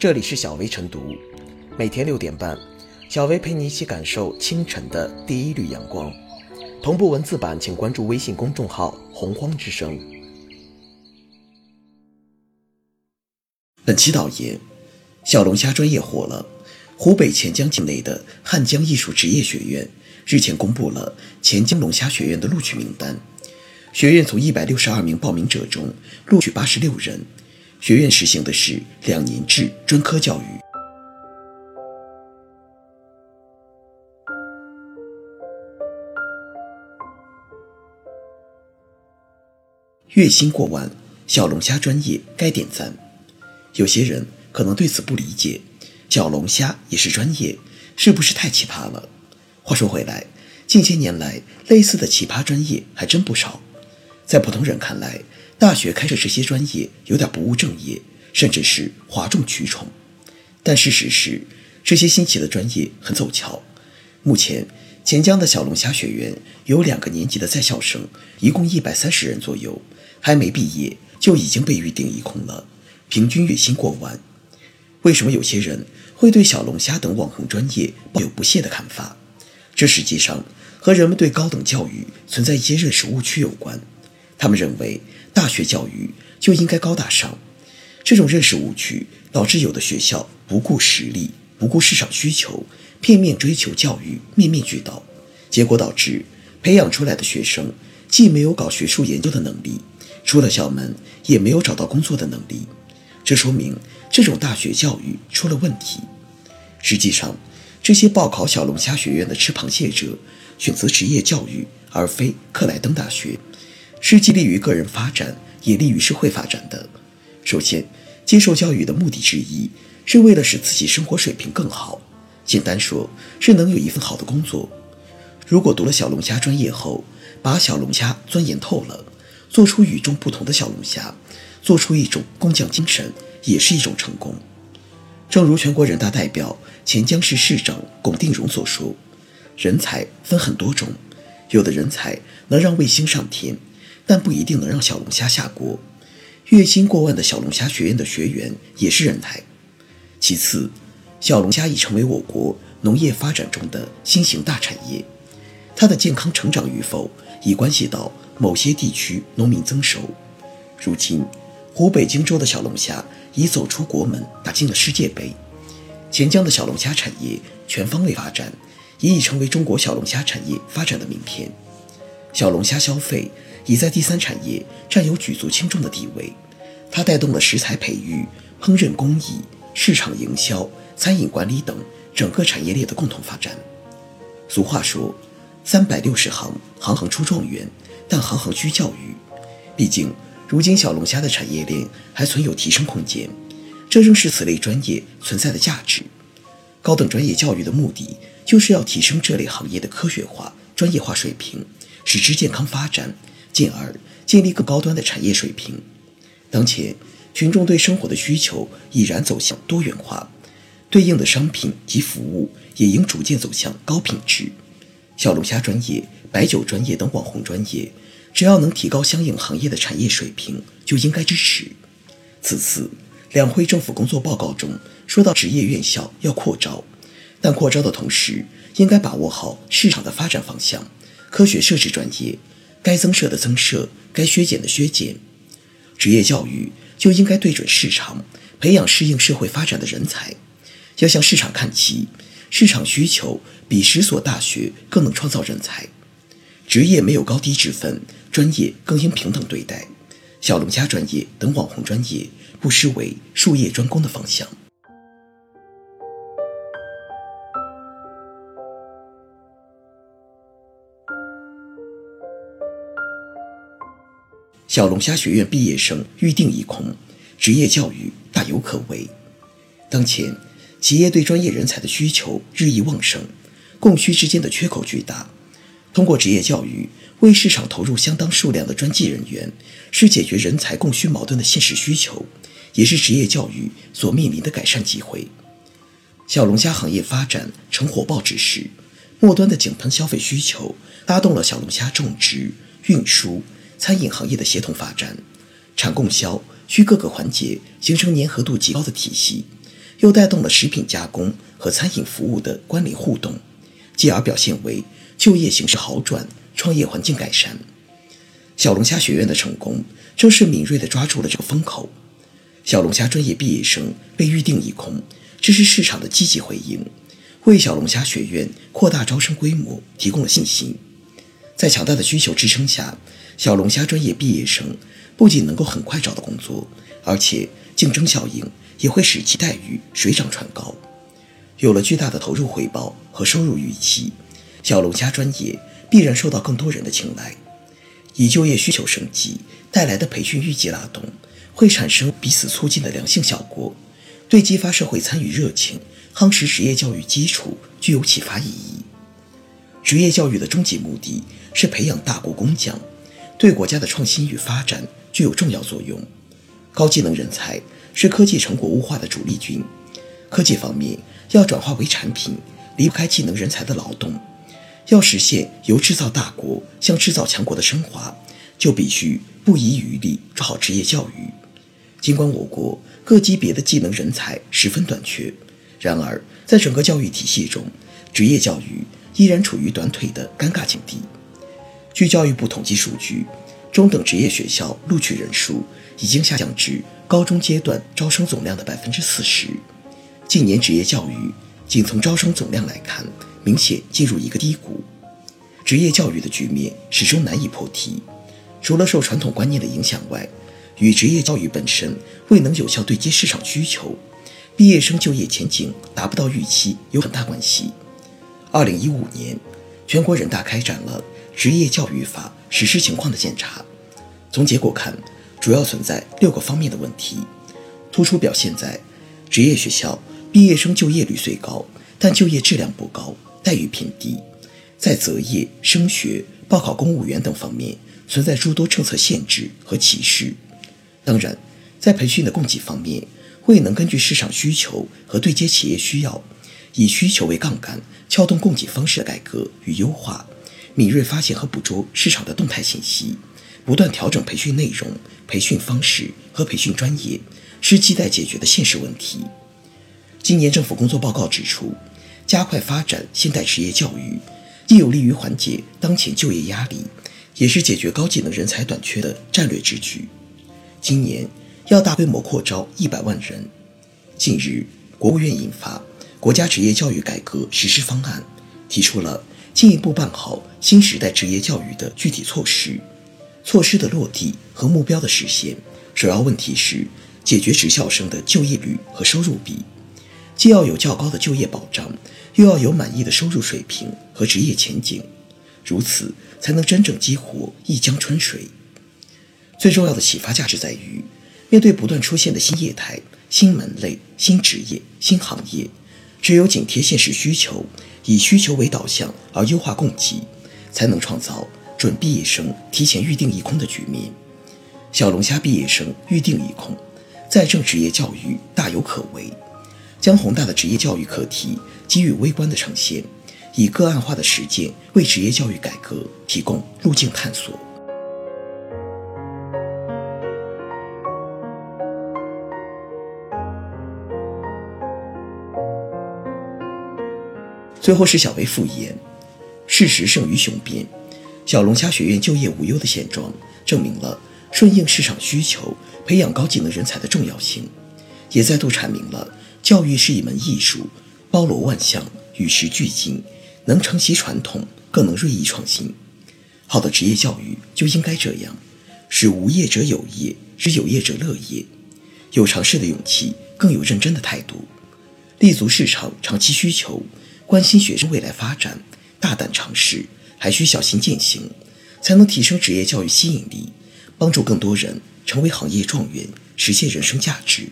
这里是小薇晨读，每天六点半，小薇陪你一起感受清晨的第一缕阳光。同步文字版，请关注微信公众号“洪荒之声”。本期导言：小龙虾专业火了。湖北潜江境内的汉江艺术职业学院日前公布了潜江龙虾学院的录取名单。学院从一百六十二名报名者中录取八十六人。学院实行的是两年制专科教育。月薪过万，小龙虾专业该点赞。有些人可能对此不理解，小龙虾也是专业，是不是太奇葩了？话说回来，近些年来类似的奇葩专业还真不少。在普通人看来，大学开设这些专业有点不务正业，甚至是哗众取宠。但事实是，这些新起的专业很走俏。目前，钱江的小龙虾学院有两个年级的在校生，一共一百三十人左右，还没毕业就已经被预定一空了，平均月薪过万。为什么有些人会对小龙虾等网红专业抱有不屑的看法？这实际上和人们对高等教育存在一些认识误区有关。他们认为。大学教育就应该高大上，这种认识误区导致有的学校不顾实力、不顾市场需求，片面追求教育，面面俱到，结果导致培养出来的学生既没有搞学术研究的能力，出了校门也没有找到工作的能力。这说明这种大学教育出了问题。实际上，这些报考小龙虾学院的吃螃蟹者选择职业教育而非克莱登大学。是既利于个人发展，也利于社会发展的。首先，接受教育的目的之一是为了使自己生活水平更好，简单说，是能有一份好的工作。如果读了小龙虾专业后，把小龙虾钻研透了，做出与众不同的小龙虾，做出一种工匠精神，也是一种成功。正如全国人大代表、前江市市长龚定荣所说：“人才分很多种，有的人才能让卫星上天。”但不一定能让小龙虾下锅。月薪过万的小龙虾学院的学员也是人才。其次，小龙虾已成为我国农业发展中的新型大产业，它的健康成长与否已关系到某些地区农民增收。如今，湖北荆州的小龙虾已走出国门，打进了世界杯。钱江的小龙虾产业全方位发展，也已成为中国小龙虾产业发展的名片。小龙虾消费。已在第三产业占有举足轻重的地位，它带动了食材培育、烹饪工艺、市场营销、餐饮管理等整个产业链的共同发展。俗话说：“三百六十行，行行出状元，但行行需教育。”毕竟，如今小龙虾的产业链还存有提升空间，这正是此类专业存在的价值。高等专业教育的目的，就是要提升这类行业的科学化、专业化水平，使之健康发展。进而建立更高端的产业水平。当前，群众对生活的需求已然走向多元化，对应的商品及服务也应逐渐走向高品质。小龙虾专业、白酒专业等网红专业，只要能提高相应行业的产业水平，就应该支持。此次两会政府工作报告中说到，职业院校要扩招，但扩招的同时，应该把握好市场的发展方向，科学设置专业。该增设的增设，该削减的削减，职业教育就应该对准市场，培养适应社会发展的人才。要向市场看齐，市场需求比十所大学更能创造人才。职业没有高低之分，专业更应平等对待。小龙虾专业等网红专业，不失为术业专攻的方向。小龙虾学院毕业生预定一空，职业教育大有可为。当前，企业对专业人才的需求日益旺盛，供需之间的缺口巨大。通过职业教育为市场投入相当数量的专技人员，是解决人才供需矛盾的现实需求，也是职业教育所面临的改善机会。小龙虾行业发展呈火爆之势，末端的井喷消费需求拉动了小龙虾种植、运输。餐饮行业的协同发展，产供销需各个环节形成粘合度极高的体系，又带动了食品加工和餐饮服务的关联互动，继而表现为就业形势好转、创业环境改善。小龙虾学院的成功，正是敏锐地抓住了这个风口。小龙虾专业毕业生被预定一空，这是市场的积极回应，为小龙虾学院扩大招生规模提供了信心。在强大的需求支撑下，小龙虾专业毕业生不仅能够很快找到工作，而且竞争效应也会使其待遇水涨船高。有了巨大的投入回报和收入预期，小龙虾专业必然受到更多人的青睐。以就业需求升级带来的培训预计拉动，会产生彼此促进的良性效果，对激发社会参与热情、夯实职业教育基础具有启发意义。职业教育的终极目的是培养大国工匠，对国家的创新与发展具有重要作用。高技能人才是科技成果物化的主力军，科技方面要转化为产品，离不开技能人才的劳动。要实现由制造大国向制造强国的升华，就必须不遗余力做好职业教育。尽管我国各级别的技能人才十分短缺，然而在整个教育体系中，职业教育依然处于短腿的尴尬境地。据教育部统计数据，中等职业学校录取人数已经下降至高中阶段招生总量的百分之四十。近年职业教育仅从招生总量来看，明显进入一个低谷，职业教育的局面始终难以破题。除了受传统观念的影响外，与职业教育本身未能有效对接市场需求，毕业生就业前景达不到预期有很大关系。二零一五年，全国人大开展了《职业教育法》实施情况的检查，从结果看，主要存在六个方面的问题，突出表现在职业学校毕业生就业率虽高，但就业质量不高。待遇偏低，在择业、升学、报考公务员等方面存在诸多政策限制和歧视。当然，在培训的供给方面，未能根据市场需求和对接企业需要，以需求为杠杆，撬动供给方式的改革与优化，敏锐发现和捕捉市场的动态信息，不断调整培训内容、培训方式和培训专业，是亟待解决的现实问题。今年政府工作报告指出。加快发展现代职业教育，既有利于缓解当前就业压力，也是解决高技能人才短缺的战略之举。今年要大规模扩招一百万人。近日，国务院印发《国家职业教育改革实施方案》，提出了进一步办好新时代职业教育的具体措施。措施的落地和目标的实现，首要问题是解决职校生的就业率和收入比，既要有较高的就业保障。又要有满意的收入水平和职业前景，如此才能真正激活一江春水。最重要的启发价值在于，面对不断出现的新业态、新门类、新职业、新行业，只有紧贴现实需求，以需求为导向而优化供给，才能创造准毕业生提前预定一空的局面。小龙虾毕业生预定一空，在政职业教育大有可为。将宏大的职业教育课题给予微观的呈现，以个案化的实践为职业教育改革提供路径探索。最后是小微复言，事实胜于雄辩。小龙虾学院就业无忧的现状，证明了顺应市场需求、培养高技能人才的重要性，也再度阐明了。教育是一门艺术，包罗万象，与时俱进，能承袭传统，更能锐意创新。好的职业教育就应该这样，使无业者有业，使有业者乐业。有尝试的勇气，更有认真的态度，立足市场长期需求，关心学生未来发展，大胆尝试，还需小心践行，才能提升职业教育吸引力，帮助更多人成为行业状元，实现人生价值。